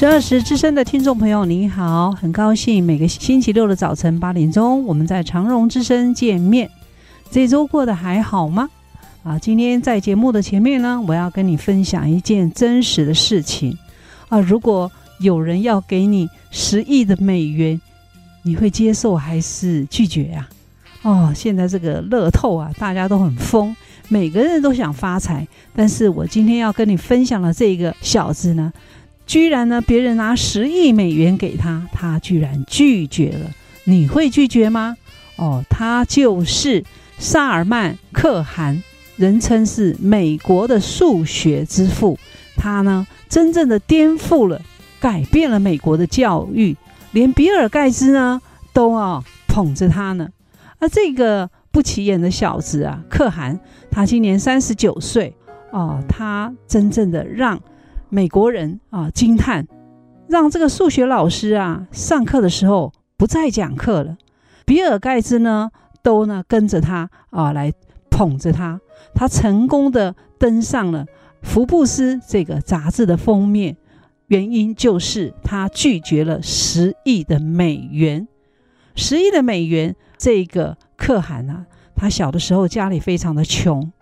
十二时之声的听众朋友，你好，很高兴每个星期六的早晨八点钟，我们在长荣之声见面。这周过得还好吗？啊，今天在节目的前面呢，我要跟你分享一件真实的事情啊。如果有人要给你十亿的美元，你会接受还是拒绝呀？哦，现在这个乐透啊，大家都很疯，每个人都想发财。但是我今天要跟你分享的这个小子呢，居然呢，别人拿十亿美元给他，他居然拒绝了。你会拒绝吗？哦，他就是萨尔曼·可汗，人称是美国的数学之父。他呢，真正的颠覆了、改变了美国的教育，连比尔盖茨呢都啊捧着他呢。而这个不起眼的小子啊，可汗，他今年三十九岁哦，他真正的让。美国人啊惊叹，让这个数学老师啊上课的时候不再讲课了。比尔盖茨呢都呢跟着他啊来捧着他，他成功的登上了福布斯这个杂志的封面，原因就是他拒绝了十亿的美元。十亿的美元，这个可汗啊，他小的时候家里非常的穷，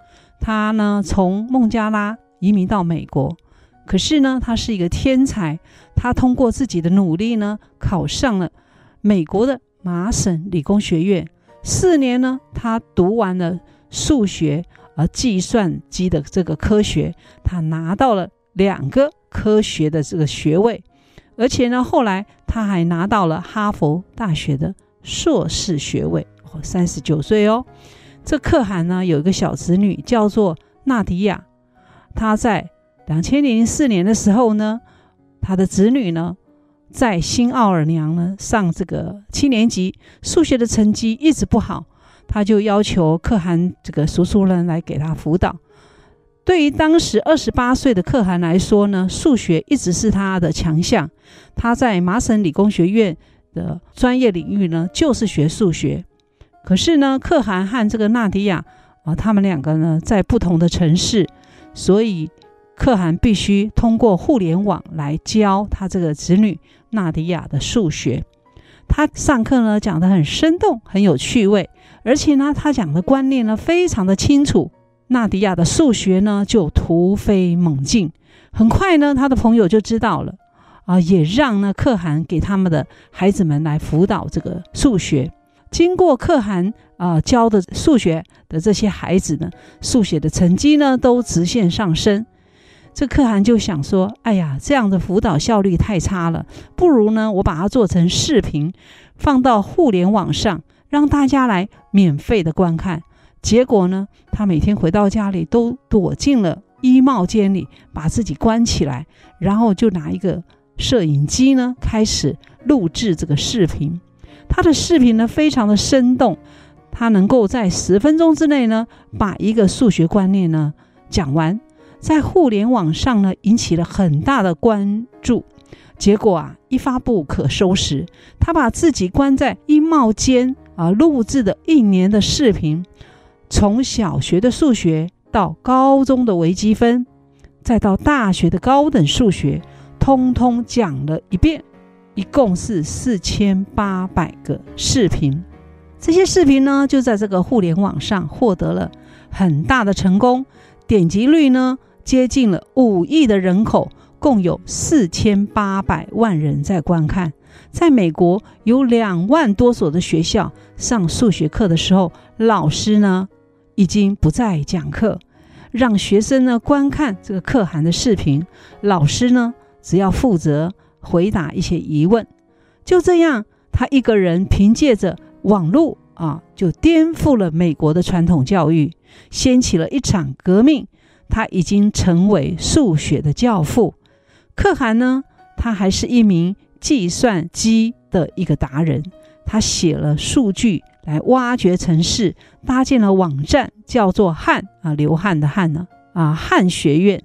他呢从孟加拉移民到美国。可是呢，他是一个天才。他通过自己的努力呢，考上了美国的麻省理工学院。四年呢，他读完了数学和计算机的这个科学，他拿到了两个科学的这个学位。而且呢，后来他还拿到了哈佛大学的硕士学位。哦，三十九岁哦。这可汗呢，有一个小侄女叫做纳迪亚，她在。两千零四年的时候呢，他的子女呢，在新奥尔良呢上这个七年级，数学的成绩一直不好，他就要求可汗这个叔叔呢来给他辅导。对于当时二十八岁的可汗来说呢，数学一直是他的强项。他在麻省理工学院的专业领域呢，就是学数学。可是呢，可汗和这个纳迪亚啊，他们两个呢在不同的城市，所以。可汗必须通过互联网来教他这个子女纳迪亚的数学。他上课呢讲得很生动，很有趣味，而且呢他讲的观念呢非常的清楚。纳迪亚的数学呢就突飞猛进，很快呢他的朋友就知道了啊，也让呢可汗给他们的孩子们来辅导这个数学。经过可汗啊教的数学的这些孩子呢，数学的成绩呢都直线上升。这可汗就想说：“哎呀，这样的辅导效率太差了，不如呢，我把它做成视频，放到互联网上，让大家来免费的观看。结果呢，他每天回到家里都躲进了衣帽间里，把自己关起来，然后就拿一个摄影机呢，开始录制这个视频。他的视频呢，非常的生动，他能够在十分钟之内呢，把一个数学观念呢讲完。”在互联网上呢，引起了很大的关注。结果啊，一发不可收拾。他把自己关在衣帽间啊，录制的一年的视频，从小学的数学到高中的微积分，再到大学的高等数学，通通讲了一遍。一共是四千八百个视频。这些视频呢，就在这个互联网上获得了很大的成功，点击率呢，接近了五亿的人口，共有四千八百万人在观看。在美国，有两万多所的学校上数学课的时候，老师呢已经不再讲课，让学生呢观看这个可汗的视频，老师呢只要负责回答一些疑问。就这样，他一个人凭借着网络啊，就颠覆了美国的传统教育，掀起了一场革命。他已经成为数学的教父。可汗呢，他还是一名计算机的一个达人，他写了数据来挖掘城市，搭建了网站，叫做汉啊，流汗的汉呢啊，汉学院。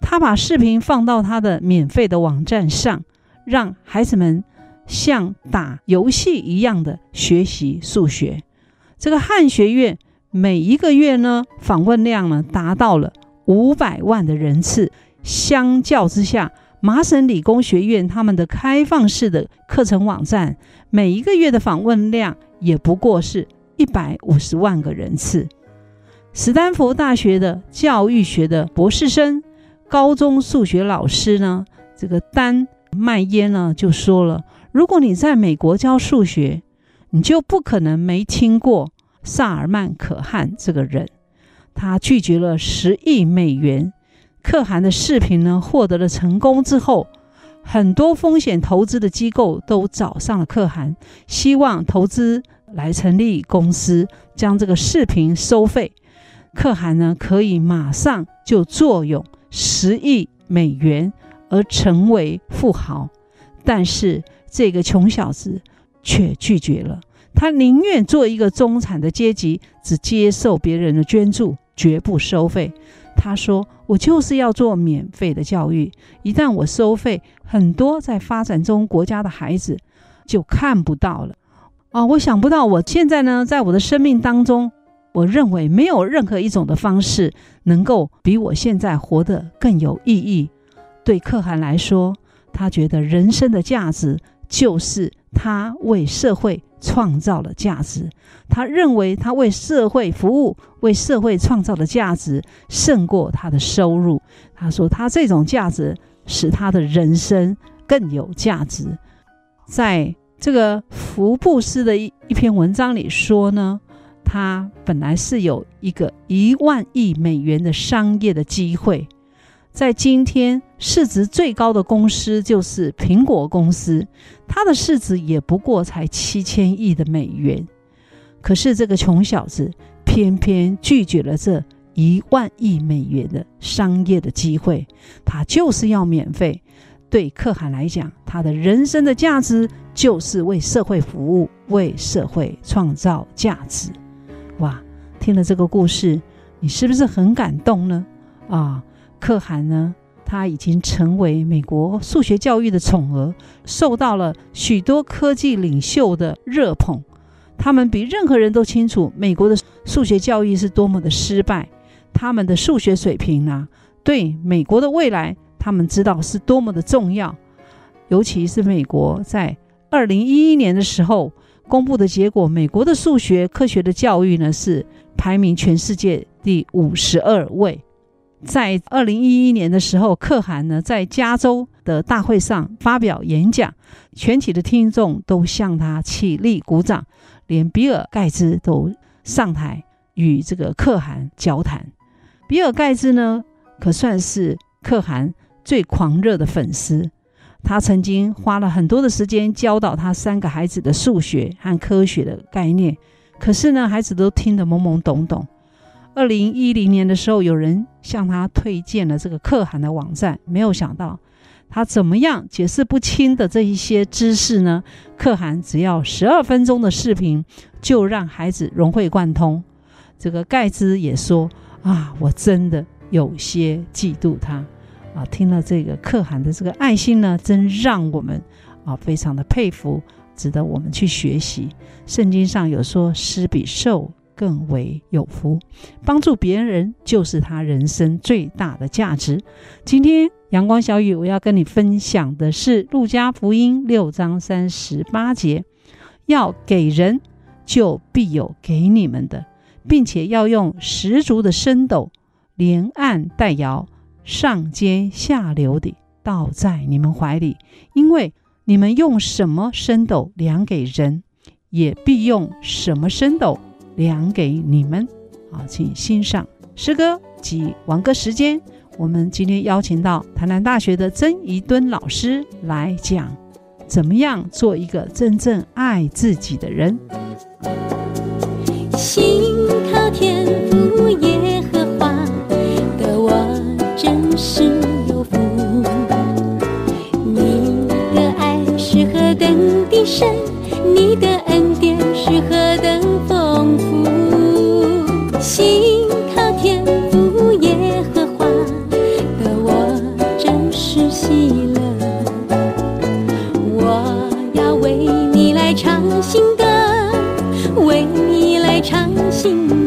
他把视频放到他的免费的网站上，让孩子们像打游戏一样的学习数学。这个汉学院每一个月呢，访问量呢达到了五百万的人次。相较之下，麻省理工学院他们的开放式的课程网站，每一个月的访问量也不过是一百五十万个人次。斯坦福大学的教育学的博士生、高中数学老师呢，这个丹麦耶呢就说了：如果你在美国教数学，你就不可能没听过萨尔曼可汗这个人。他拒绝了十亿美元。可汗的视频呢获得了成功之后，很多风险投资的机构都找上了可汗，希望投资来成立公司，将这个视频收费。可汗呢可以马上就坐拥十亿美元而成为富豪，但是这个穷小子却拒绝了，他宁愿做一个中产的阶级，只接受别人的捐助，绝不收费。他说：“我就是要做免费的教育。一旦我收费，很多在发展中国家的孩子就看不到了。啊，我想不到，我现在呢，在我的生命当中，我认为没有任何一种的方式能够比我现在活得更有意义。对可汗来说，他觉得人生的价值就是他为社会。”创造了价值，他认为他为社会服务、为社会创造的价值胜过他的收入。他说，他这种价值使他的人生更有价值。在这个福布斯的一一篇文章里说呢，他本来是有一个一万亿美元的商业的机会。在今天，市值最高的公司就是苹果公司，它的市值也不过才七千亿的美元。可是这个穷小子偏偏拒绝了这一万亿美元的商业的机会，他就是要免费。对可汗来讲，他的人生的价值就是为社会服务，为社会创造价值。哇，听了这个故事，你是不是很感动呢？啊！可汗呢，他已经成为美国数学教育的宠儿，受到了许多科技领袖的热捧。他们比任何人都清楚美国的数学教育是多么的失败，他们的数学水平呢、啊，对美国的未来，他们知道是多么的重要。尤其是美国在二零一一年的时候公布的结果，美国的数学科学的教育呢，是排名全世界第五十二位。在二零一一年的时候，可汗呢在加州的大会上发表演讲，全体的听众都向他起立鼓掌，连比尔盖茨都上台与这个可汗交谈。比尔盖茨呢，可算是可汗最狂热的粉丝，他曾经花了很多的时间教导他三个孩子的数学和科学的概念，可是呢，孩子都听得懵懵懂懂。二零一零年的时候，有人向他推荐了这个可汗的网站，没有想到他怎么样解释不清的这一些知识呢？可汗只要十二分钟的视频，就让孩子融会贯通。这个盖茨也说啊，我真的有些嫉妒他啊。听了这个可汗的这个爱心呢，真让我们啊非常的佩服，值得我们去学习。圣经上有说，施比受更为有福，帮助别人就是他人生最大的价值。今天阳光小雨，我要跟你分享的是《路加福音》六章三十八节：要给人，就必有给你们的，并且要用十足的升斗，连按带摇，上尖下流的倒在你们怀里，因为你们用什么升斗量给人，也必用什么升斗。量给你们，好，请欣赏诗歌及王歌时间。我们今天邀请到台南大学的曾宜敦老师来讲，怎么样做一个真正爱自己的人。心靠天父耶和华的我真是有福，你的爱是何等的深，你的唱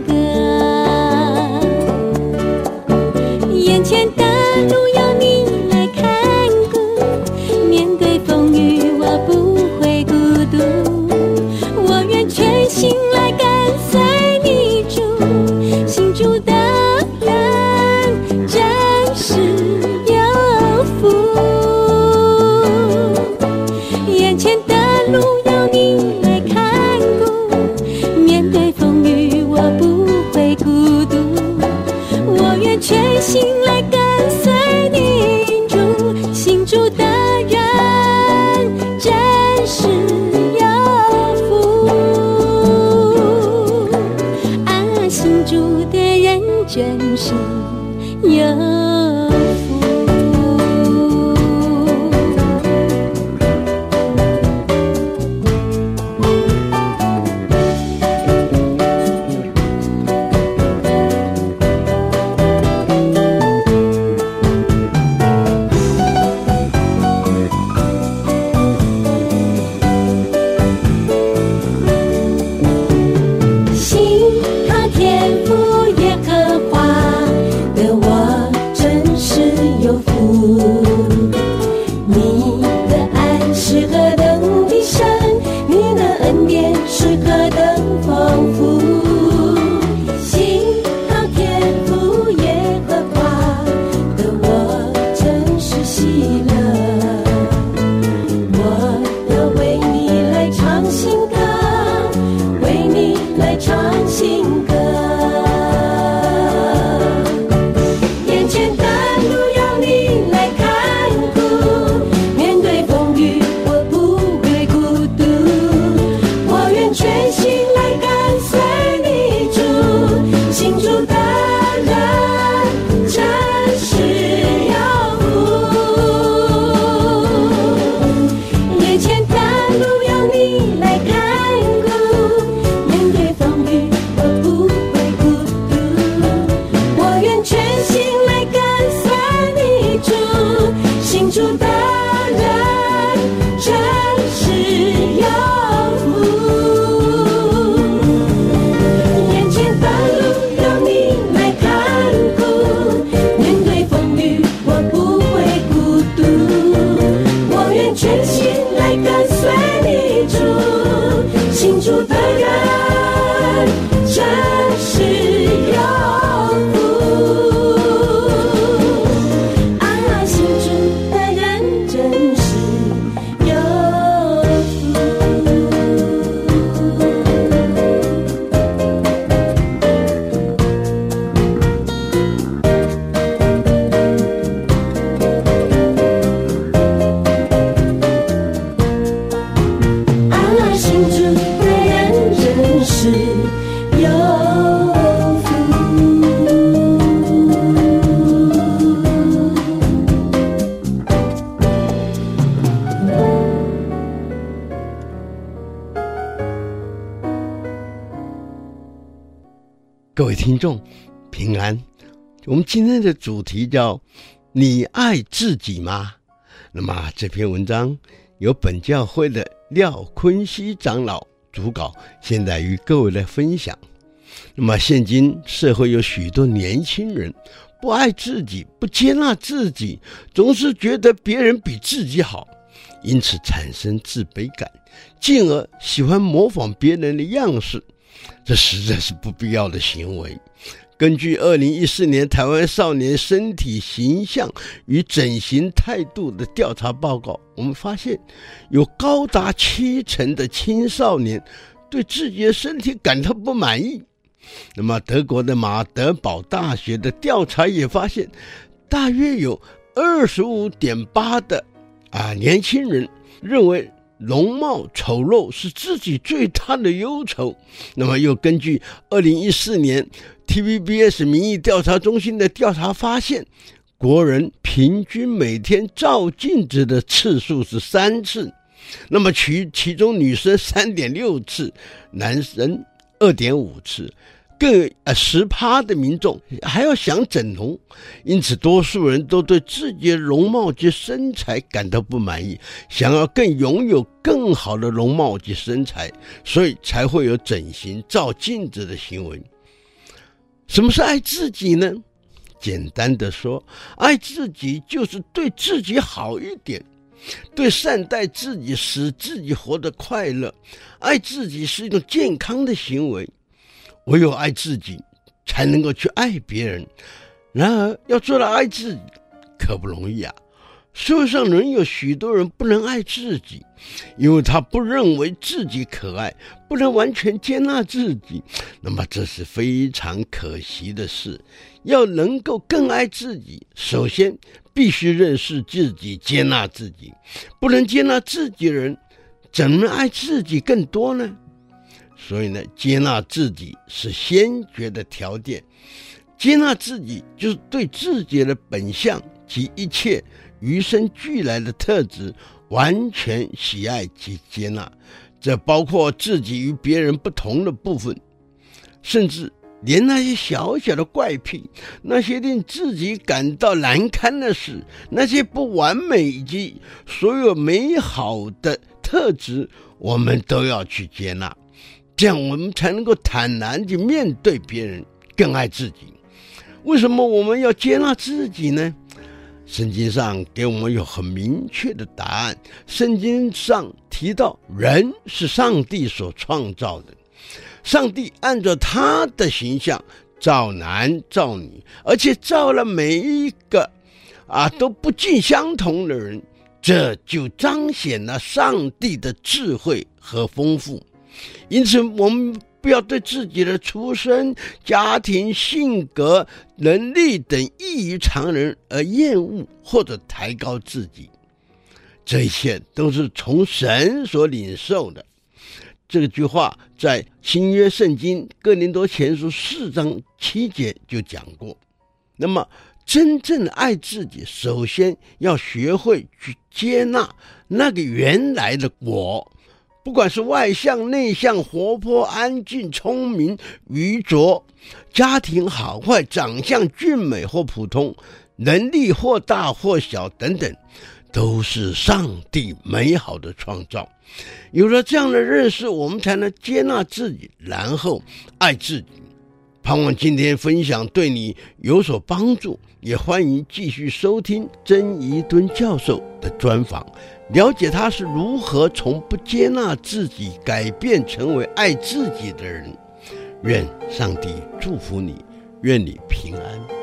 各位听众，平安。我们今天的主题叫“你爱自己吗？”那么这篇文章由本教会的廖坤熙长老主稿，现在与各位来分享。那么现今社会有许多年轻人不爱自己，不接纳自己，总是觉得别人比自己好，因此产生自卑感，进而喜欢模仿别人的样式。这实在是不必要的行为。根据二零一四年台湾少年身体形象与整形态度的调查报告，我们发现有高达七成的青少年对自己的身体感到不满意。那么，德国的马德堡大学的调查也发现，大约有二十五点八的啊年轻人认为。容貌丑陋是自己最大的忧愁。那么，又根据二零一四年 TVBS 民意调查中心的调查发现，国人平均每天照镜子的次数是三次。那么其其中女生三点六次，男生二点五次。更呃十趴的民众还要想整容，因此多数人都对自己的容貌及身材感到不满意，想要更拥有更好的容貌及身材，所以才会有整形、照镜子的行为。什么是爱自己呢？简单的说，爱自己就是对自己好一点，对善待自己，使自己活得快乐。爱自己是一种健康的行为。唯有爱自己，才能够去爱别人。然而，要做到爱自己，可不容易啊！社会上仍有许多人不能爱自己，因为他不认为自己可爱，不能完全接纳自己。那么，这是非常可惜的事。要能够更爱自己，首先必须认识自己，接纳自己。不能接纳自己的人，怎么能爱自己更多呢？所以呢，接纳自己是先决的条件。接纳自己就是对自己的本相及一切与生俱来的特质完全喜爱及接纳，这包括自己与别人不同的部分，甚至连那些小小的怪癖、那些令自己感到难堪的事、那些不完美以及所有美好的特质，我们都要去接纳。这样我们才能够坦然地面对别人，更爱自己。为什么我们要接纳自己呢？圣经上给我们有很明确的答案。圣经上提到，人是上帝所创造的，上帝按照他的形象造男造女，而且造了每一个啊都不尽相同的人，这就彰显了上帝的智慧和丰富。因此，我们不要对自己的出身、家庭、性格、能力等异于常人而厌恶或者抬高自己。这一切都是从神所领受的。这句话在新约圣经哥林多前书四章七节就讲过。那么，真正爱自己，首先要学会去接纳那个原来的我。不管是外向、内向、活泼、安静、聪明、愚拙，家庭好坏、长相俊美或普通，能力或大或小等等，都是上帝美好的创造。有了这样的认识，我们才能接纳自己，然后爱自己。盼望今天分享对你有所帮助，也欢迎继续收听曾宜敦教授的专访。了解他是如何从不接纳自己改变成为爱自己的人。愿上帝祝福你，愿你平安。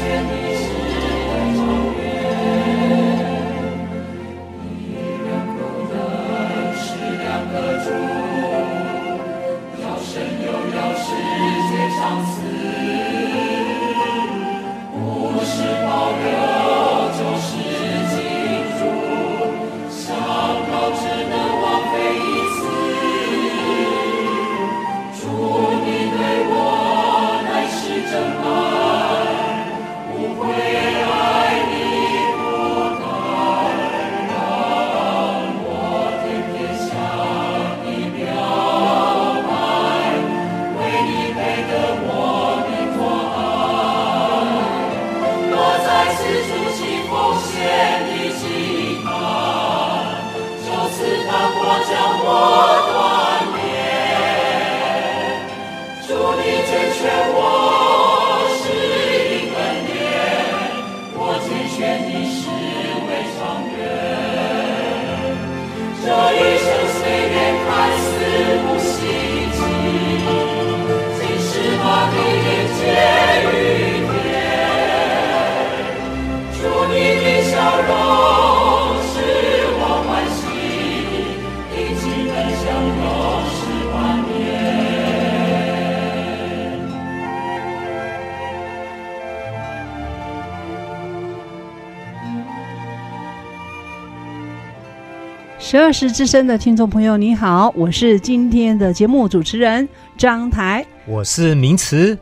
千年时之声的听众朋友，你好，我是今天的节目主持人张台，我是明慈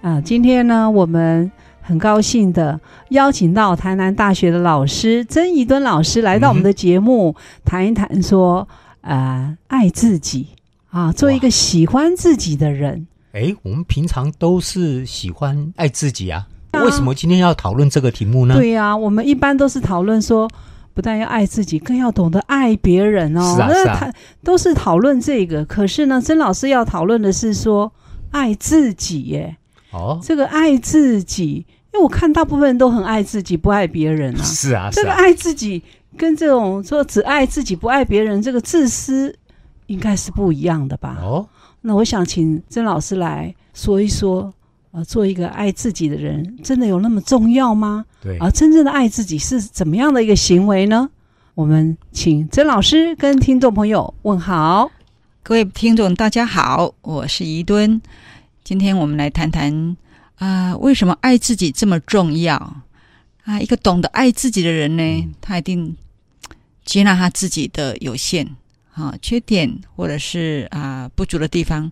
啊。今天呢，我们很高兴的邀请到台南大学的老师曾怡敦老师来到我们的节目，谈、嗯、一谈说，呃，爱自己啊，做一个喜欢自己的人。哎，我们平常都是喜欢爱自己啊，为什么今天要讨论这个题目呢？对呀、啊，我们一般都是讨论说。不但要爱自己，更要懂得爱别人哦。是啊，是啊。他都是讨论这个，可是呢，曾老师要讨论的是说爱自己耶。哦，这个爱自己，因为我看大部分人都很爱自己，不爱别人啊。是啊，是啊。这个爱自己跟这种说只爱自己不爱别人，这个自私应该是不一样的吧？哦，那我想请曾老师来说一说。呃，做一个爱自己的人，真的有那么重要吗？对，而真正的爱自己是怎么样的一个行为呢？我们请曾老师跟听众朋友问好。各位听众，大家好，我是宜敦。今天我们来谈谈啊、呃，为什么爱自己这么重要啊？一个懂得爱自己的人呢，嗯、他一定接纳他自己的有限啊、缺点或者是啊、呃、不足的地方。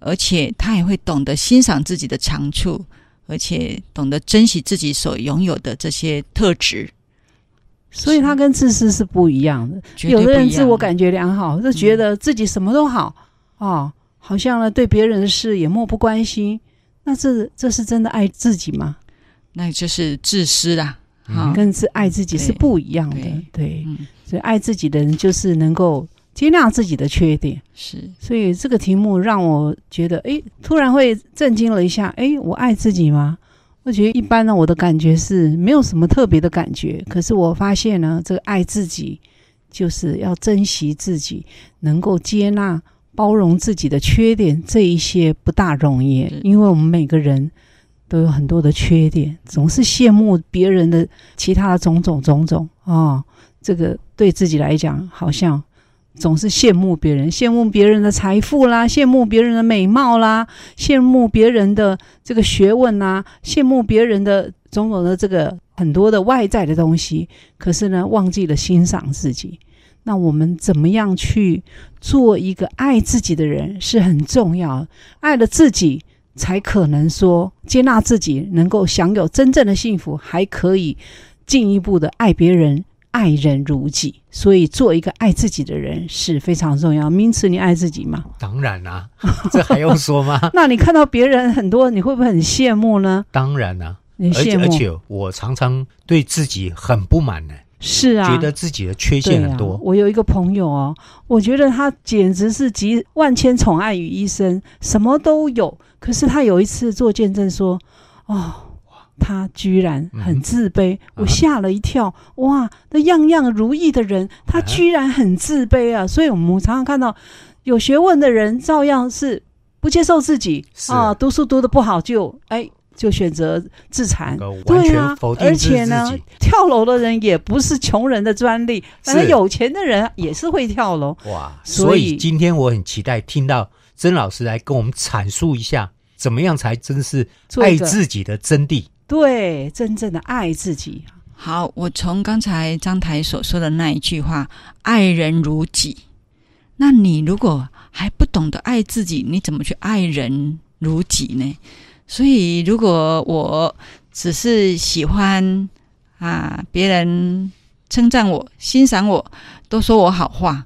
而且他也会懂得欣赏自己的长处，而且懂得珍惜自己所拥有的这些特质，所以他跟自私是不一样的。有的人自我感觉良好，就觉得自己什么都好啊、嗯哦，好像呢对别人的事也漠不关心。那这这是真的爱自己吗？那就是自私啦。嗯、跟自爱自己是不一样的。对，对对嗯、所以爱自己的人就是能够。接纳自己的缺点是，所以这个题目让我觉得，哎，突然会震惊了一下。哎，我爱自己吗？我觉得一般呢，我的感觉是没有什么特别的感觉。可是我发现呢，这个爱自己就是要珍惜自己，能够接纳、包容自己的缺点，这一些不大容易。因为我们每个人都有很多的缺点，总是羡慕别人的其他的种种种种啊、哦，这个对自己来讲好像。总是羡慕别人，羡慕别人的财富啦，羡慕别人的美貌啦，羡慕别人的这个学问啦，羡慕别人的种种的这个很多的外在的东西。可是呢，忘记了欣赏自己。那我们怎么样去做一个爱自己的人是很重要。爱了自己，才可能说接纳自己，能够享有真正的幸福，还可以进一步的爱别人。爱人如己，所以做一个爱自己的人是非常重要。名词，你爱自己吗？当然啦、啊，这还用说吗？那你看到别人很多，你会不会很羡慕呢？当然啦、啊，你羡慕。而且，而且我常常对自己很不满呢。是啊，觉得自己的缺陷很多。啊、我有一个朋友哦，我觉得他简直是集万千宠爱于一身，什么都有。可是他有一次做见证说：“哦，他居然很自卑。嗯”我吓了一跳，哇，那样样如意的人，他居然很自卑啊！所以我们常常看到有学问的人，照样是不接受自己啊，读书读得不好就哎。就选择自残，对啊，而且呢，跳楼的人也不是穷人的专利，反正有钱的人也是会跳楼。哇，所以今天我很期待听到曾老师来跟我们阐述一下，怎么样才真是爱自己的真谛？对，真正的爱自己。好，我从刚才张台所说的那一句话“爱人如己”，那你如果还不懂得爱自己，你怎么去爱人如己呢？所以，如果我只是喜欢啊，别人称赞我、欣赏我，都说我好话，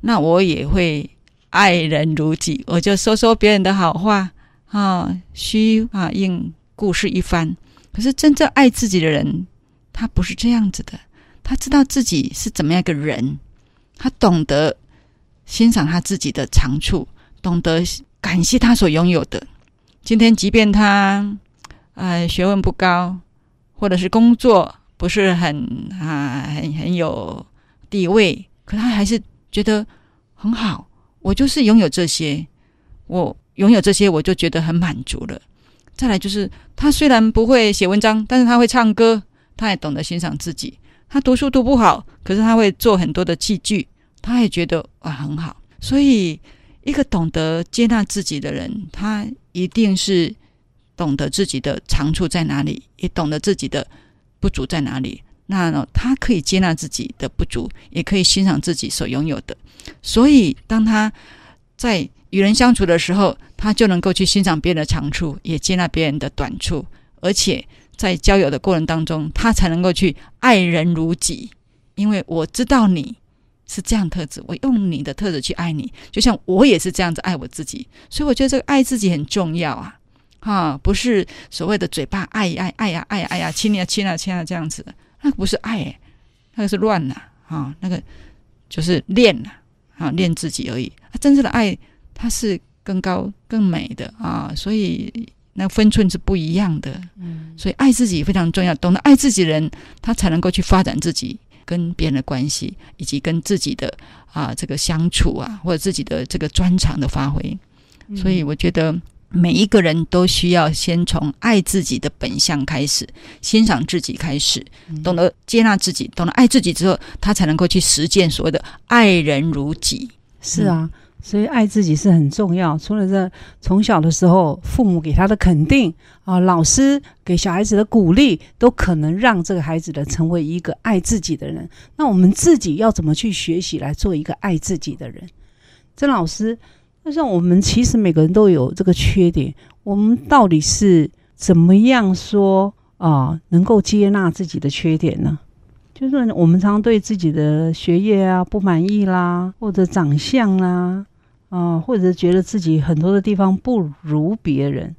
那我也会爱人如己，我就说说别人的好话啊，虚啊应故事一番。可是真正爱自己的人，他不是这样子的，他知道自己是怎么样一个人，他懂得欣赏他自己的长处，懂得感谢他所拥有的。今天，即便他，呃，学问不高，或者是工作不是很啊，很很有地位，可他还是觉得很好。我就是拥有这些，我拥有这些，我就觉得很满足了。再来就是，他虽然不会写文章，但是他会唱歌，他也懂得欣赏自己。他读书读不好，可是他会做很多的器具，他也觉得啊很好。所以，一个懂得接纳自己的人，他。一定是懂得自己的长处在哪里，也懂得自己的不足在哪里。那，他可以接纳自己的不足，也可以欣赏自己所拥有的。所以，当他在与人相处的时候，他就能够去欣赏别人的长处，也接纳别人的短处。而且，在交友的过程当中，他才能够去爱人如己。因为我知道你。是这样特质，我用你的特质去爱你，就像我也是这样子爱我自己，所以我觉得这个爱自己很重要啊，哈，不是所谓的嘴巴爱爱爱呀爱呀爱呀亲呀亲啊亲啊这样子，那个不是爱，那个是乱了啊，那个就是练了啊，练自己而已。真正的爱，它是更高更美的啊，所以那分寸是不一样的。嗯，所以爱自己非常重要，懂得爱自己的人，他才能够去发展自己。跟别人的关系，以及跟自己的啊这个相处啊，或者自己的这个专长的发挥，嗯、所以我觉得每一个人都需要先从爱自己的本相开始，欣赏自己开始，懂得接纳自己，懂得爱自己之后，他才能够去实践所谓的爱人如己。是啊。嗯所以爱自己是很重要。除了这，从小的时候父母给他的肯定啊，老师给小孩子的鼓励，都可能让这个孩子的成为一个爱自己的人。那我们自己要怎么去学习来做一个爱自己的人？曾老师，那像我们其实每个人都有这个缺点，我们到底是怎么样说啊，能够接纳自己的缺点呢？就是我们常常对自己的学业啊不满意啦，或者长相啦。啊，或者觉得自己很多的地方不如别人，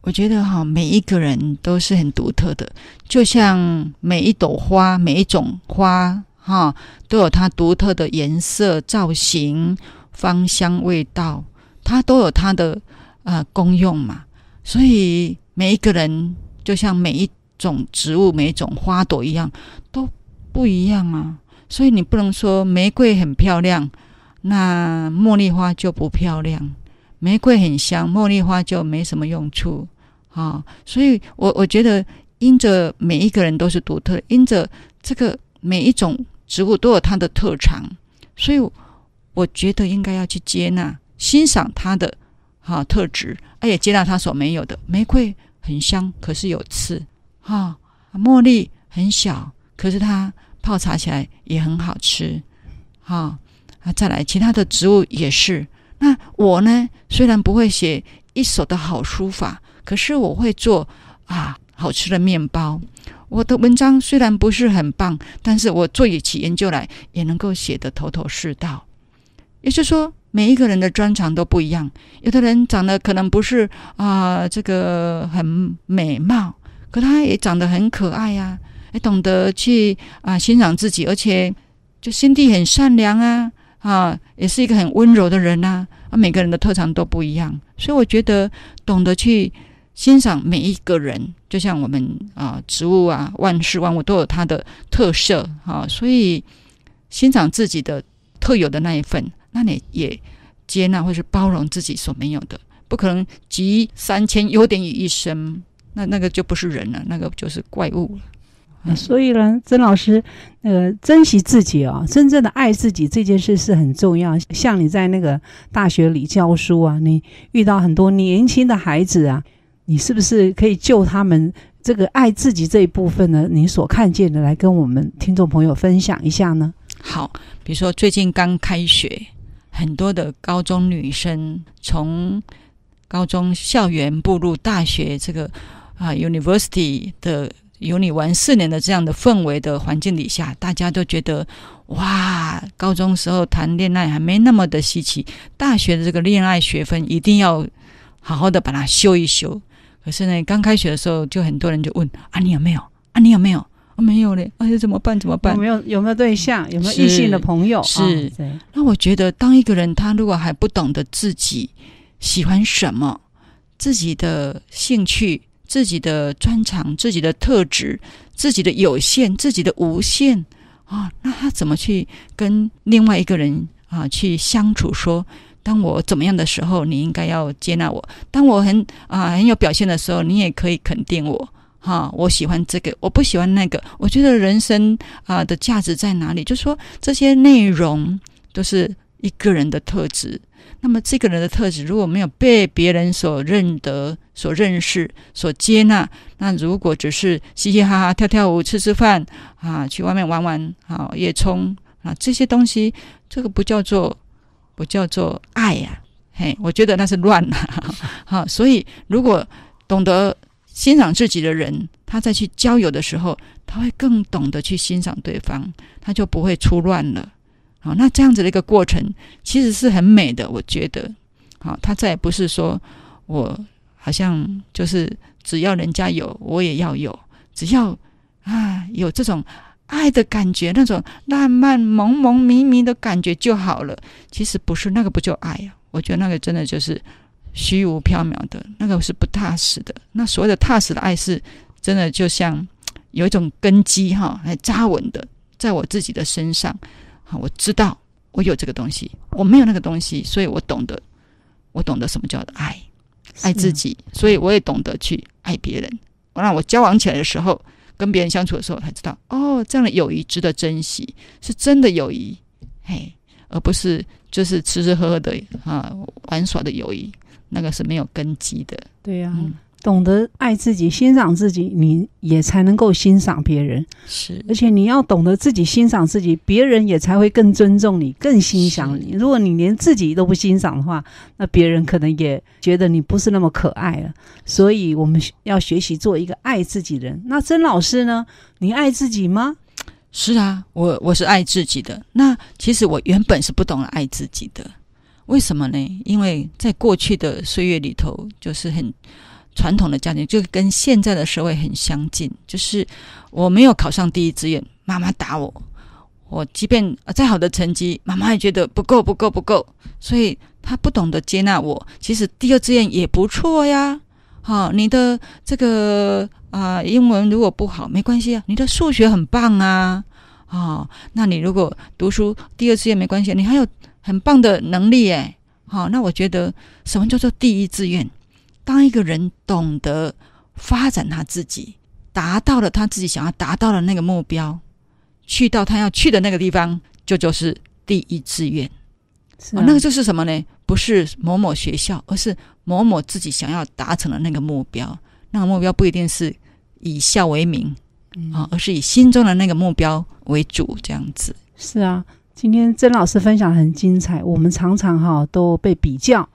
我觉得哈，每一个人都是很独特的，就像每一朵花、每一种花哈，都有它独特的颜色、造型、芳香、味道，它都有它的呃功用嘛。所以每一个人就像每一种植物、每种花朵一样，都不一样啊。所以你不能说玫瑰很漂亮。那茉莉花就不漂亮，玫瑰很香，茉莉花就没什么用处啊、所以我，我觉得，因着每一个人都是独特，因着这个每一种植物都有它的特长，所以我觉得应该要去接纳、欣赏它的哈、特质，而且接纳它所没有的。玫瑰很香，可是有刺；哈、茉莉很小，可是它泡茶起来也很好吃，哈、啊，再来，其他的植物也是。那我呢？虽然不会写一手的好书法，可是我会做啊好吃的面包。我的文章虽然不是很棒，但是我做起研究来也能够写得头头是道。也就是说，每一个人的专长都不一样。有的人长得可能不是啊这个很美貌，可他也长得很可爱呀、啊。哎，懂得去啊欣赏自己，而且就心地很善良啊，啊，也是一个很温柔的人呐。啊，每个人的特长都不一样，所以我觉得懂得去欣赏每一个人，就像我们啊，植物啊，万事万物都有它的特色啊，所以欣赏自己的特有的那一份，那你也接纳或是包容自己所没有的。不可能集三千优点于一身，那那个就不是人了，那个就是怪物了。嗯、所以呢，曾老师，呃，珍惜自己啊、哦，真正的爱自己这件事是很重要。像你在那个大学里教书啊，你遇到很多年轻的孩子啊，你是不是可以就他们这个爱自己这一部分呢？你所看见的来跟我们听众朋友分享一下呢？好，比如说最近刚开学，很多的高中女生从高中校园步入大学，这个啊，University 的有你玩四年的这样的氛围的环境底下，大家都觉得哇，高中时候谈恋爱还没那么的稀奇，大学的这个恋爱学分一定要好好的把它修一修。可是呢，刚开学的时候，就很多人就问啊，你有没有？啊，你有没有？啊，没有嘞，哎呀，怎么办？怎么办？有没有有没有对象？有没有异性的朋友？是，是哦、那我觉得，当一个人他如果还不懂得自己。喜欢什么？自己的兴趣、自己的专长、自己的特质、自己的有限、自己的无限啊，那他怎么去跟另外一个人啊去相处说？当我怎么样的时候，你应该要接纳我；当我很啊很有表现的时候，你也可以肯定我。哈、我喜欢这个，我不喜欢那个。我觉得人生啊的价值在哪里？就是说这些内容都是一个人的特质。那么这个人的特质如果没有被别人所认得、所认识、所接纳，那如果只是嘻嘻哈哈、跳跳舞、吃吃饭啊，去外面玩玩啊，夜冲啊，这些东西，这个不叫做不叫做爱呀、嘿，我觉得那是乱了。好，所以如果懂得欣赏自己的人，他在去交友的时候，他会更懂得去欣赏对方，他就不会出乱了。好，那这样子的一个过程其实是很美的，我觉得。好，他再也不是说我好像就是只要人家有，我也要有，只要啊有这种爱的感觉，那种浪漫朦朦胧胧的感觉就好了。其实不是那个不叫爱呀，我觉得那个真的就是虚无缥缈的，那个是不踏实的。那所谓的踏实的爱是真的，就像有一种根基哈，来扎稳的，在我自己的身上。好我知道我有这个东西，我没有那个东西，所以我懂得，我懂得什么叫爱，爱自己，所以我也懂得去爱别人。那我交往起来的时候，跟别人相处的时候，才知道哦，这样的友谊值得珍惜，是真的友谊，嘿，而不是就是吃吃喝喝的啊玩耍的友谊，那个是没有根基的。对呀、啊。嗯懂得爱自己、欣赏自己，你也才能够欣赏别人。是，而且你要懂得自己欣赏自己，别人也才会更尊重你、更欣赏你。如果你连自己都不欣赏的话，那别人可能也觉得你不是那么可爱了。所以我们要学习做一个爱自己的人。那曾老师呢？你爱自己吗？是啊，我我是爱自己的。那其实我原本是不懂得爱自己的，为什么呢？因为在过去的岁月里头，就是很。传统的家庭就跟现在的社会很相近，就是我没有考上第一志愿，妈妈打我；我即便再好的成绩，妈妈也觉得不够、不够、不够，所以她不懂得接纳我。其实第二志愿也不错呀，好、哦，你的这个啊、英文如果不好没关系啊，你的数学很棒啊，啊、哦，那你如果读书第二志愿没关系，你还有很棒的能力诶。好、哦，那我觉得什么叫做第一志愿？当一个人懂得发展他自己，达到了他自己想要达到的那个目标，去到他要去的那个地方，就就是第一志愿。是、啊哦，那个就是什么呢？不是某某学校，而是某某自己想要达成的那个目标。那个目标不一定是以校为名啊、而是以心中的那个目标为主，这样子。是啊，今天曾老师分享很精彩。我们常常哈、哦、都被比较。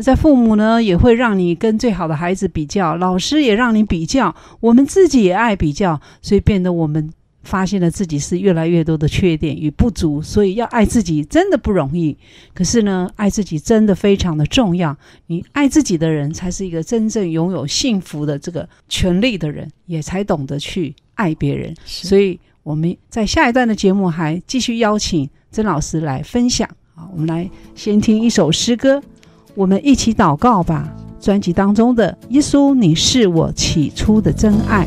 在父母呢，也会让你跟最好的孩子比较，老师也让你比较，我们自己也爱比较，所以变得我们发现了自己是越来越多的缺点与不足，所以要爱自己真的不容易。可是呢，爱自己真的非常的重要。你爱自己的人，才是一个真正拥有幸福的这个权利的人，也才懂得去爱别人。所以我们在下一段的节目还继续邀请曾老师来分享。好，我们来先听一首诗歌，我们一起祷告吧。专辑当中的《耶稣，你是我起初的真爱》。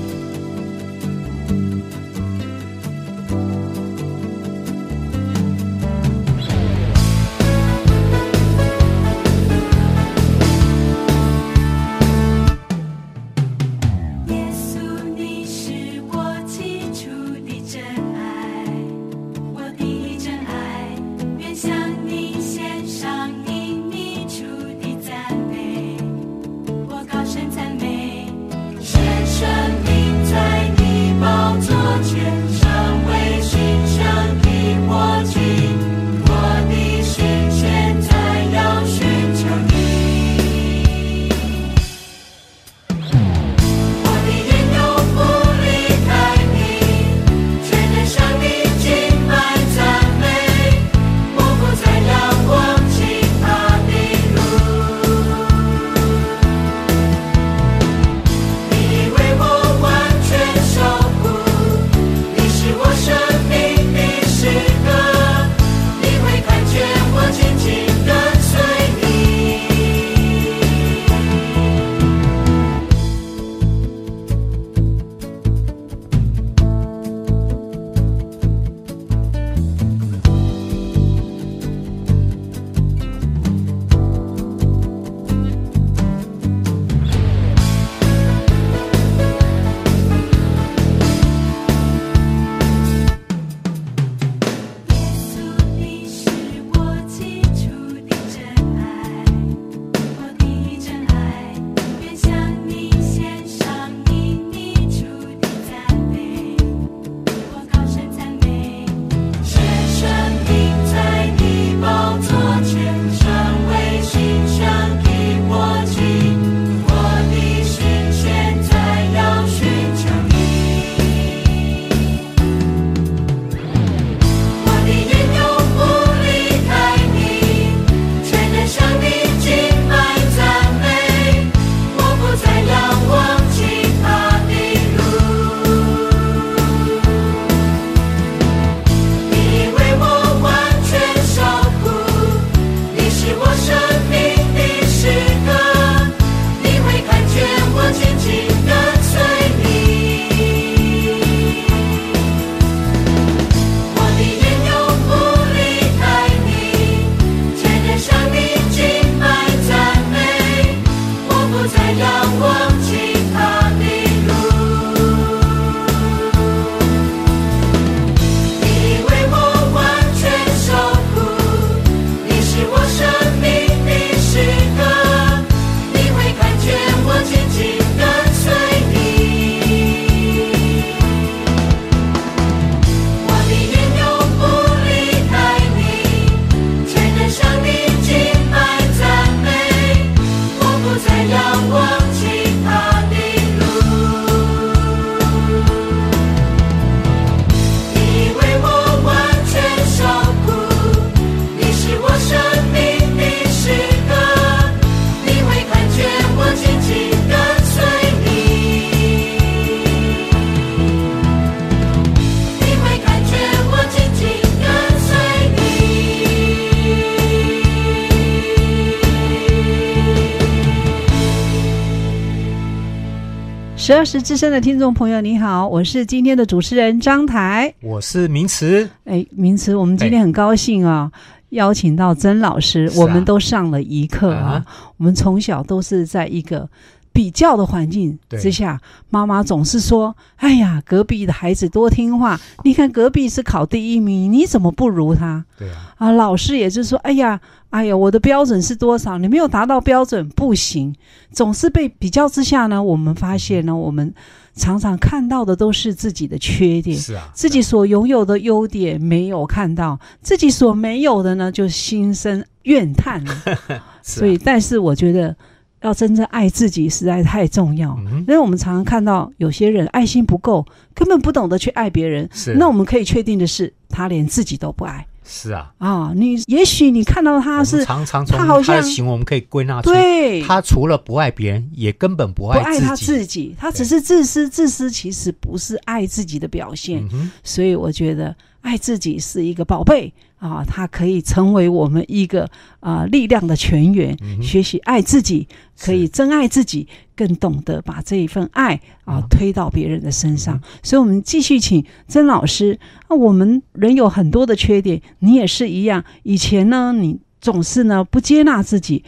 十二时之声的听众朋友，你好，我是今天的主持人张台，我是名词。哎，名词，我们今天很高兴啊，邀请到曾老师，我们都上了一课啊。我们从小都是在一个比较的环境之下，妈妈总是说：“哎呀，隔壁的孩子多听话，你看隔壁是考第一名，你怎么不如他？”对啊，啊，老师也是说：“哎呀。”哎呀，我的标准是多少？你没有达到标准不行。总是被比较之下呢，我们发现呢，我们常常看到的都是自己的缺点，是啊，自己所拥有的优点没有看到，自己所没有的呢，就心生怨叹了。所以，但是我觉得要真正爱自己实在太重要，因为我们常常看到有些人爱心不够，根本不懂得去爱别人。是那我们可以确定的是，他连自己都不爱是啊，啊！你也许你看到他是常常从他的行为，我们可以归纳出，对他除了不爱别人，也根本不不爱他自己。他只是自私。自私其实不是爱自己的表现。所以我觉得爱自己是一个宝贝啊，它可以成为我们一个啊力量的泉源。学习爱自己，可以是真爱自己，更懂得把这一份爱啊嗯推到别人的身上嗯。所以，我们继续请曾老师。那我们人有很多的缺点，你也是一样。以前呢，你总是呢不接纳自己，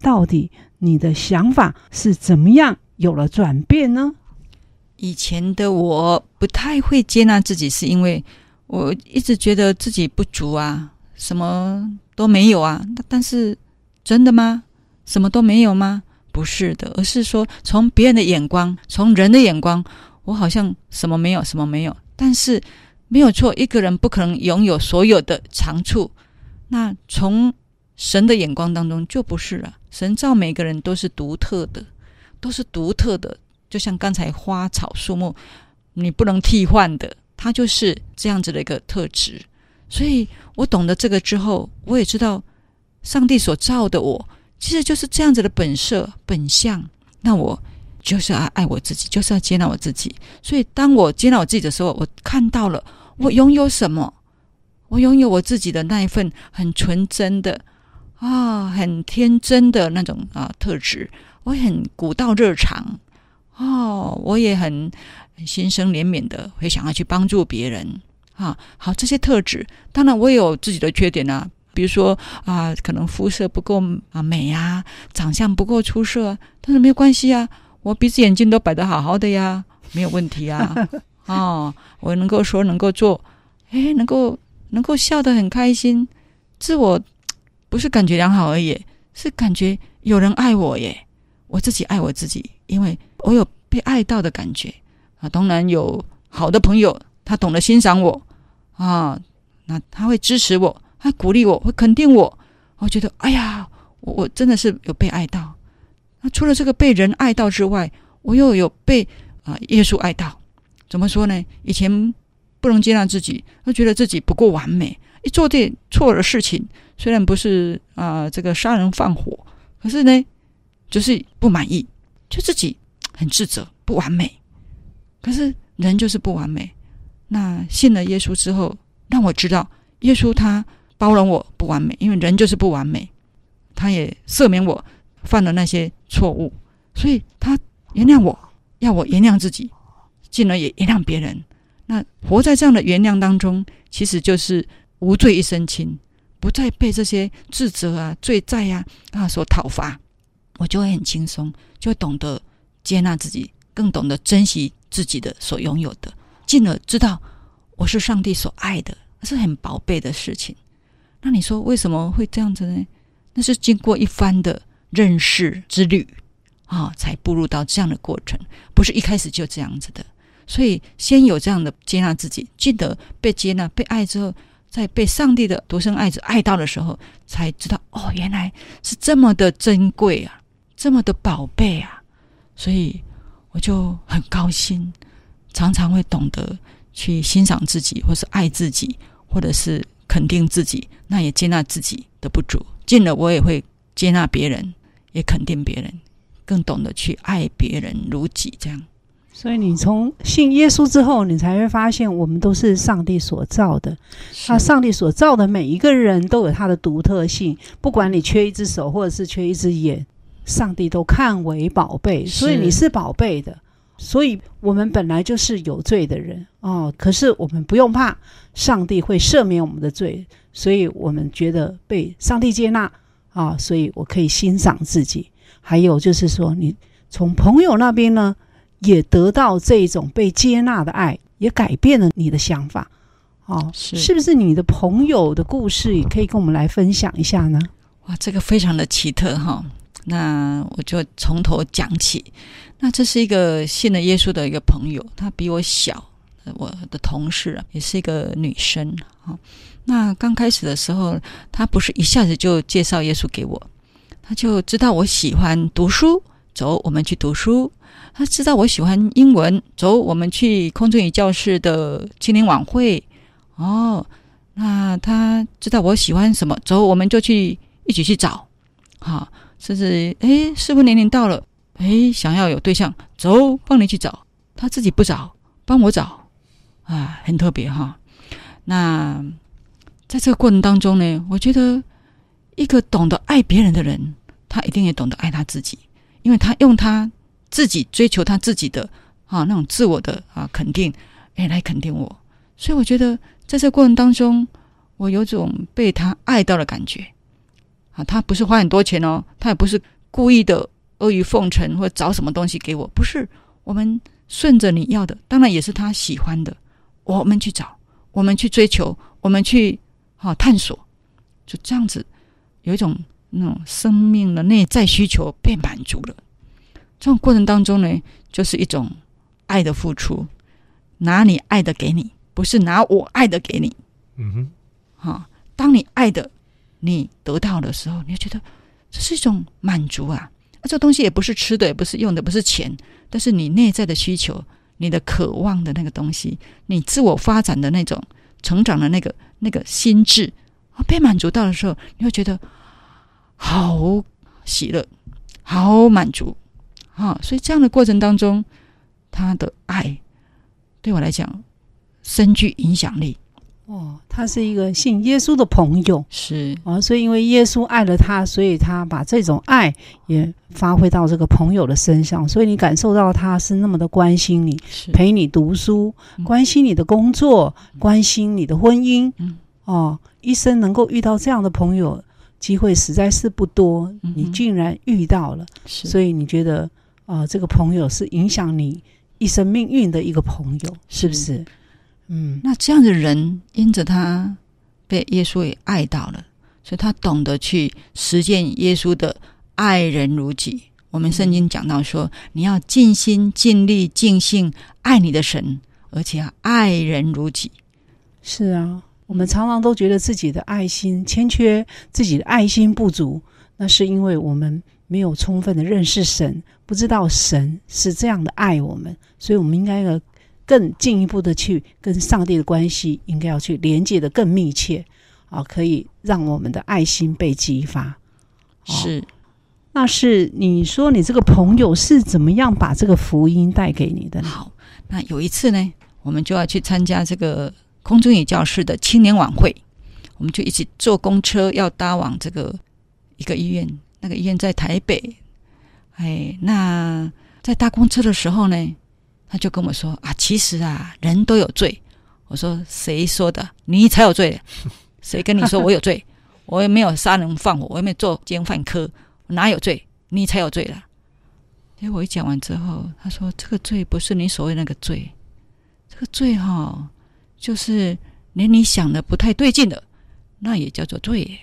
到底你的想法是怎么样有了转变呢？以前的我不太会接纳自己，是因为我一直觉得自己不足啊，什么都没有啊。但是真的吗？什么都没有吗？不是的，而是说从别人的眼光，从人的眼光，我好像什么没有，什么没有。但是没有错，一个人不可能拥有所有的长处。那从神的眼光当中就不是了。神造每个人都是独特的，都是独特的。就像刚才花草树木，你不能替换的，他就是这样子的一个特质。所以我懂得这个之后，我也知道上帝所造的我，其实就是这样子的本色本相。那我就是要爱我自己，就是要接纳我自己。所以当我接纳我自己的时候，我看到了我拥有什么，我拥有我自己的那一份很纯真的啊，很天真的那种啊特质。我很古道热肠。哦，我也很心生怜悯的，会想要去帮助别人啊。好，这些特质，当然我也有自己的缺点啊，比如说啊，可能肤色不够啊美啊，长相不够出色啊，但是没有关系啊，我鼻子眼睛都摆得好好的呀，没有问题啊。哦，我能够说，能够做，诶，能够能够笑得很开心，自我不是感觉良好而已，是感觉有人爱我耶。我自己爱我自己，因为我有被爱到的感觉啊。当然有好的朋友，他懂得欣赏我啊，那他会支持我，他鼓励我，会肯定我。我觉得，哎呀，我我真的是有被爱到。那除了这个被人爱到之外，我又有被啊耶稣爱到。怎么说呢？以前不能接纳自己，会觉得自己不够完美，一做点错的事情，虽然不是啊这个杀人放火，可是呢。就是不满意，就自己很自责，不完美。可是人就是不完美。那信了耶稣之后，让我知道耶稣他包容我不完美，因为人就是不完美。他也赦免我犯了那些错误，所以他原谅我，要我原谅自己，进而也原谅别人。那活在这样的原谅当中，其实就是无罪一身轻，不再被这些自责啊、罪债啊啊所讨伐。我就会很轻松，就会懂得接纳自己，更懂得珍惜自己的所拥有的，进而知道我是上帝所爱的，是很宝贝的事情。那你说为什么会这样子呢？那是经过一番的认识之旅啊、才步入到这样的过程，不是一开始就这样子的。所以先有这样的接纳自己，记得被接纳、被爱之后。在被上帝的独生爱子爱到的时候，才知道哦，原来是这么的珍贵啊，这么的宝贝啊，所以我就很高兴，常常会懂得去欣赏自己，或是爱自己，或者是肯定自己，那也接纳自己的不足。进了，我也会接纳别人，也肯定别人，更懂得去爱别人如己，这样。所以你从信耶稣之后，你才会发现我们都是上帝所造的。那上帝所造的每一个人都有他的独特性，不管你缺一只手或者是缺一只眼，上帝都看为宝贝。所以你是宝贝的。所以我们本来就是有罪的人哦，可是我们不用怕，上帝会赦免我们的罪。所以我们觉得被上帝接纳啊，所以我可以欣赏自己。还有就是说，你从朋友那边呢，也得到这种被接纳的爱，也改变了你的想法，哦，是是不是？你的朋友的故事也可以跟我们来分享一下呢？哇，这个非常的奇特哈。那我就从头讲起。那这是一个信了耶稣的一个朋友，他比我小，我的同事啊，也是一个女生哈。那刚开始的时候，他不是一下子就介绍耶稣给我，他就知道我喜欢读书，走，我们去读书。他知道我喜欢英文，走，我们去空中语教室的青年晚会。哦，那他知道我喜欢什么，走，我们就去一起去找。好，甚至诶，适婚年龄到了，诶，想要有对象，走，帮你去找。他自己不找，帮我找，啊，很特别哈。那在这个过程当中呢，我觉得一个懂得爱别人的人，他一定也懂得爱他自己，因为他用他自己追求他自己的啊那种自我的啊肯定，哎，来肯定我。所以我觉得在这个过程当中，我有种被他爱到的感觉。啊，他不是花很多钱哦，他也不是故意的阿谀奉承或者找什么东西给我，不是。我们顺着你要的，当然也是他喜欢的，我们去找。我们去追求，我们去好探索，就这样子，有一种那种生命的内在需求被满足了。这种过程当中呢，就是一种爱的付出，拿你爱的给你，不是拿我爱的给你。嗯哼，好，当你爱的你得到的时候，你就觉得这是一种满足啊。啊，这东西也不是吃的，也不是用的，不是钱，但是你内在的需求。你的渴望的那个东西，你自我发展的那种成长的那个那个心智啊，被满足到的时候，你会觉得好喜乐，好满足啊！所以这样的过程当中，他的爱对我来讲深具影响力。哦，他是一个信耶稣的朋友，是。啊，所以因为耶稣爱了他，所以他把这种爱也发挥到这个朋友的身上，所以你感受到他是那么的关心你，陪你读书，关心你的工作，关心你的婚姻。嗯，哦，一生能够遇到这样的朋友，机会实在是不多，你竟然遇到了，所以你觉得啊，这个朋友是影响你一生命运的一个朋友，是不是？嗯，那这样的人，因着他被耶稣也爱到了，所以他懂得去实践耶稣的爱人如己。我们圣经讲到说，你要尽心、尽力、尽性爱你的神，而且要爱人如己。是啊，我们常常都觉得自己的爱心欠缺，自己的爱心不足，那是因为我们没有充分的认识神，不知道神是这样的爱我们，所以我们应该要。更进一步的去跟上帝的关系，应该要去连接的更密切啊，可以让我们的爱心被激发。是，哦，那是你说你这个朋友是怎么样把这个福音带给你的呢？好，那有一次呢，我们就要去参加这个空中语教室的青年晚会，我们就一起坐公车要搭往这个一个医院，那个医院在台北。哎，那在搭公车的时候呢，他就跟我说啊，其实啊，人都有罪。我说谁说的？你才有罪。谁跟你说我有罪？我也没有杀人放火，我也没有做奸犯科，哪有罪？你才有罪了。结果我一讲完之后，他说这个罪不是你所谓那个罪，这个罪哈、哦，就是连你想的不太对劲的，那也叫做罪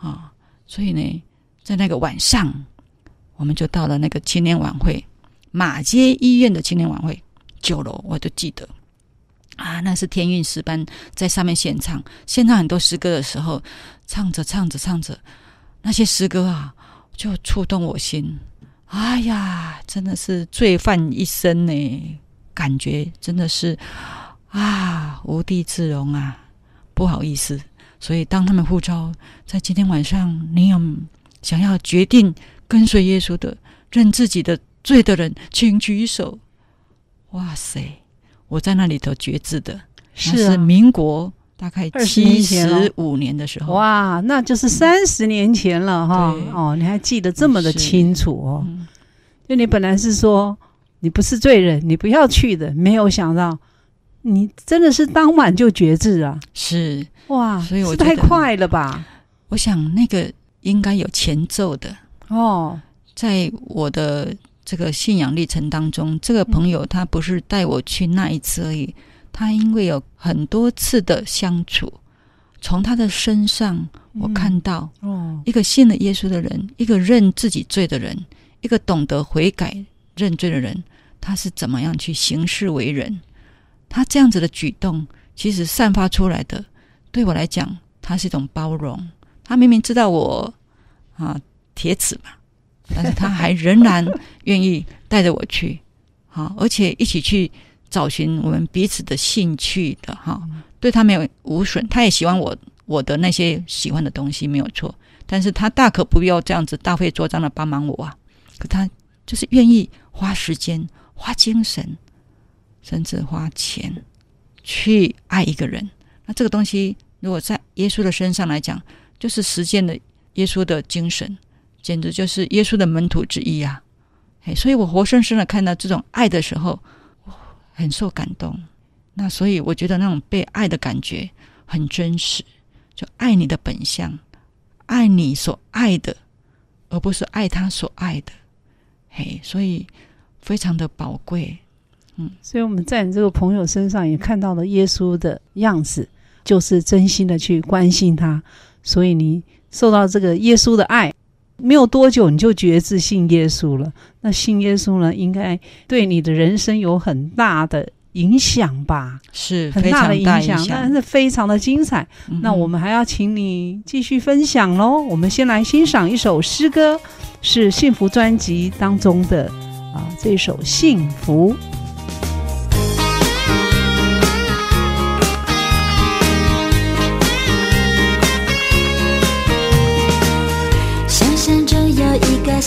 啊、所以呢，在那个晚上，我们就到了那个青年晚会。马街医院的青年晚会九楼，我都记得啊，那是天韵诗班在上面献唱，献唱很多诗歌的时候，唱着唱着唱着，那些诗歌啊，就触动我心。哎呀，真的是罪犯一生呢，感觉真的是啊，无地自容啊，不好意思。所以当他们呼召，在今天晚上，你有想要决定跟随耶稣的，认自己的。罪的人，请举手。哇塞！我在那里头觉知的，是，啊、是民国大概七十五年的时候。哇，那就是三十年前了哈、嗯。哦，你还记得这么的清楚哦？就你本来是说你不是罪人，你不要去的，没有想到你真的是当晚就决志啊！是哇，所以我太快了吧？我想那个应该有前奏的哦，在我的。这个信仰历程当中，这个朋友他不是带我去那一次而已，他因为有很多次的相处，从他的身上我看到，哦，一个信了耶稣的人，一个认自己罪的人，一个懂得悔改认罪的人，他是怎么样去行事为人？他这样子的举动，其实散发出来的，对我来讲，他是一种包容。他明明知道我啊铁齿嘛，但是他还仍然愿意带着我去，好，而且一起去找寻我们彼此的兴趣的哈，对他没有无损，他也喜欢我我的那些喜欢的东西没有错，但是他大可不必要这样子大费周章的帮忙我啊，可他就是愿意花时间、花精神，甚至花钱去爱一个人。那这个东西，如果在耶稣的身上来讲，就是实践了耶稣的精神，简直就是耶稣的门徒之一啊！哎，所以我活生生的看到这种爱的时候，很受感动。那所以我觉得那种被爱的感觉很真实，就爱你的本相，爱你所爱的，而不是爱他所爱的。嘿，所以非常的宝贵。嗯，所以我们在你这个朋友身上也看到了耶稣的样子。就是真心的去关心他，所以你受到这个耶稣的爱，没有多久你就决志信耶稣了。那信耶稣呢，应该对你的人生有很大的影响吧？是很大的影响，但是非常的精彩。嗯、那我们还要请你继续分享喽。我们先来欣赏一首诗歌，是幸福专辑当中的啊这首《幸福》。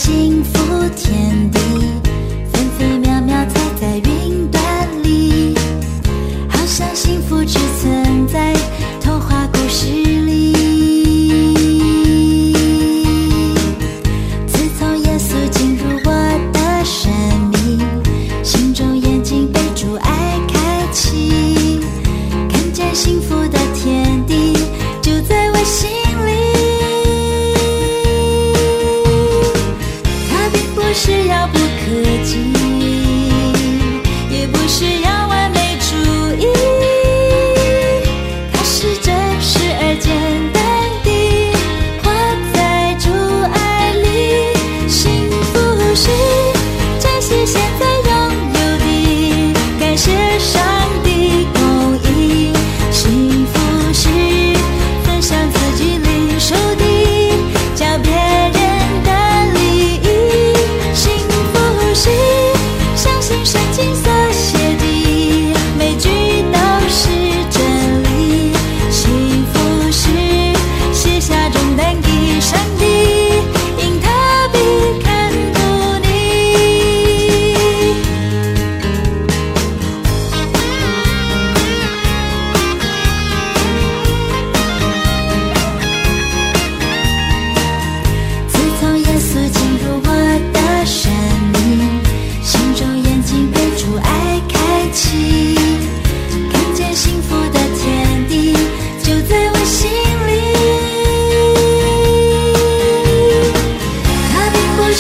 幸福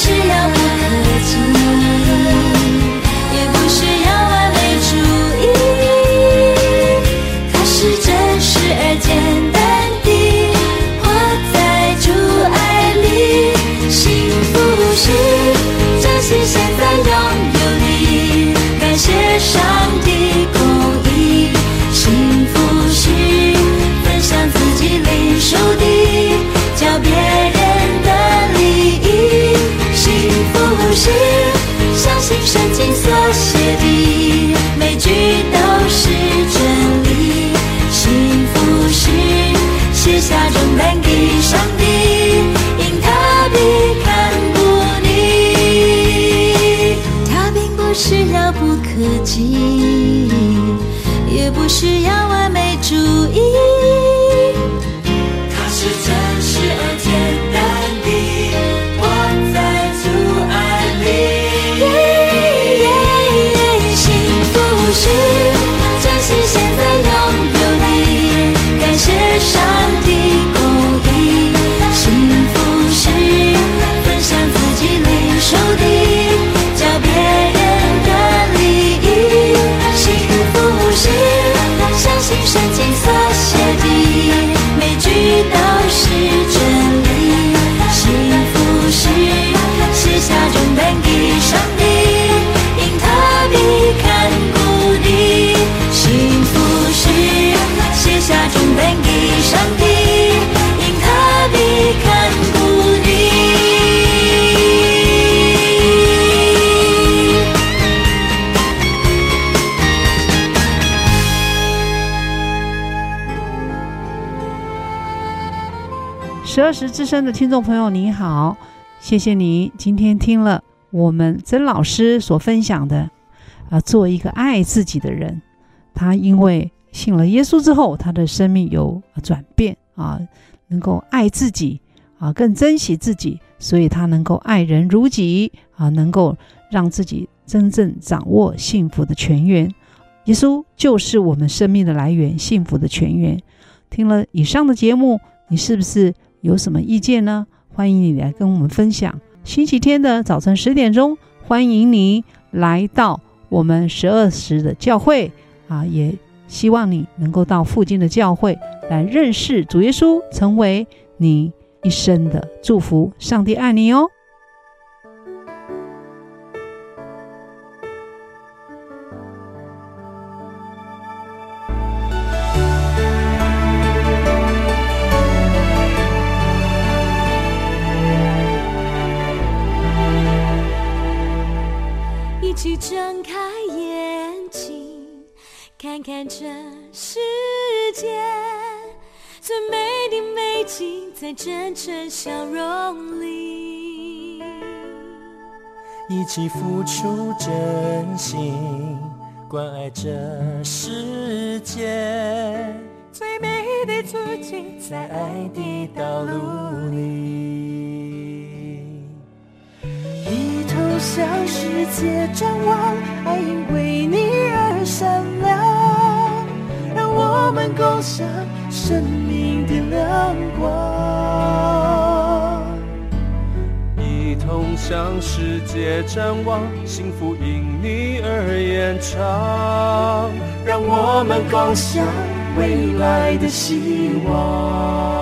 是遥不可及也不是己，也不需要。十二时之声的听众朋友，你好，谢谢你今天听了我们曾老师所分享的啊，做一个爱自己的人。他因为信了耶稣之后，他的生命有转变啊，能够爱自己啊，更珍惜自己，所以他能够爱人如己啊，能够让自己真正掌握幸福的泉源。耶稣就是我们生命的来源，幸福的泉源。听了以上的节目，你是不是有什么意见呢？欢迎你来跟我们分享。星期天的早晨十点钟，欢迎你来到我们十二时的教会啊！也希望你能够到附近的教会来认识主耶稣，成为你一生的祝福。上帝爱你哦。一起睁开眼睛看这世界最美的美景，在真诚笑容里，一起付出真心，关爱这世界最美的足迹，在爱的道路里，一同向世界展望，爱因为你而闪亮。让我们共享生命的亮光，一同向世界展望，幸福因你而延长。让我们共享未来的希望。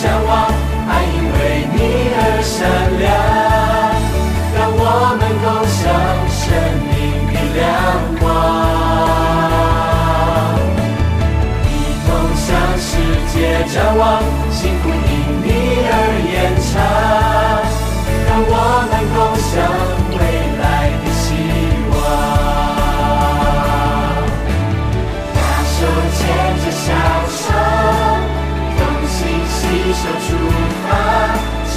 展望，爱因为你而闪亮，让我们共享生命的亮光，一同向世界展望，幸福因你而延长。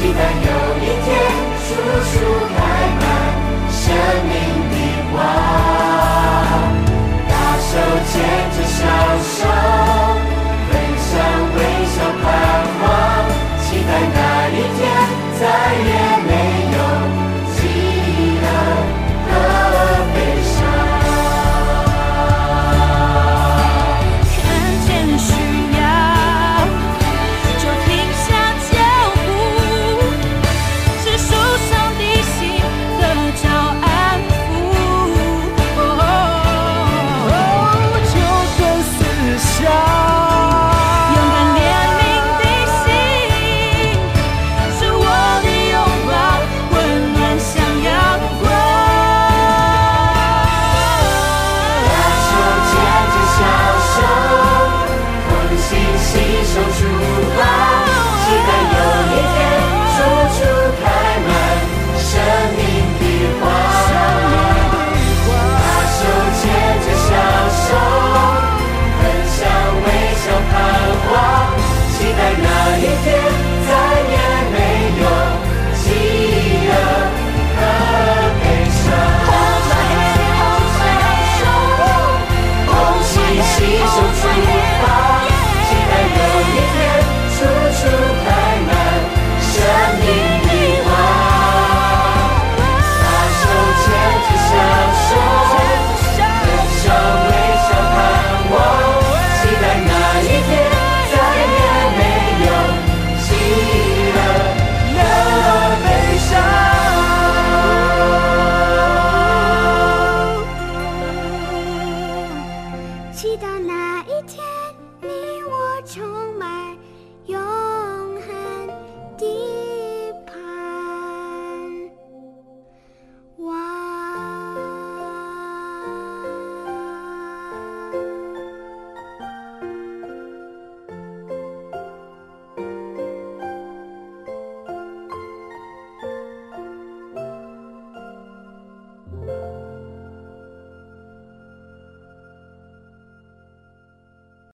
期待有一天处处开满生命的花。大手牵着小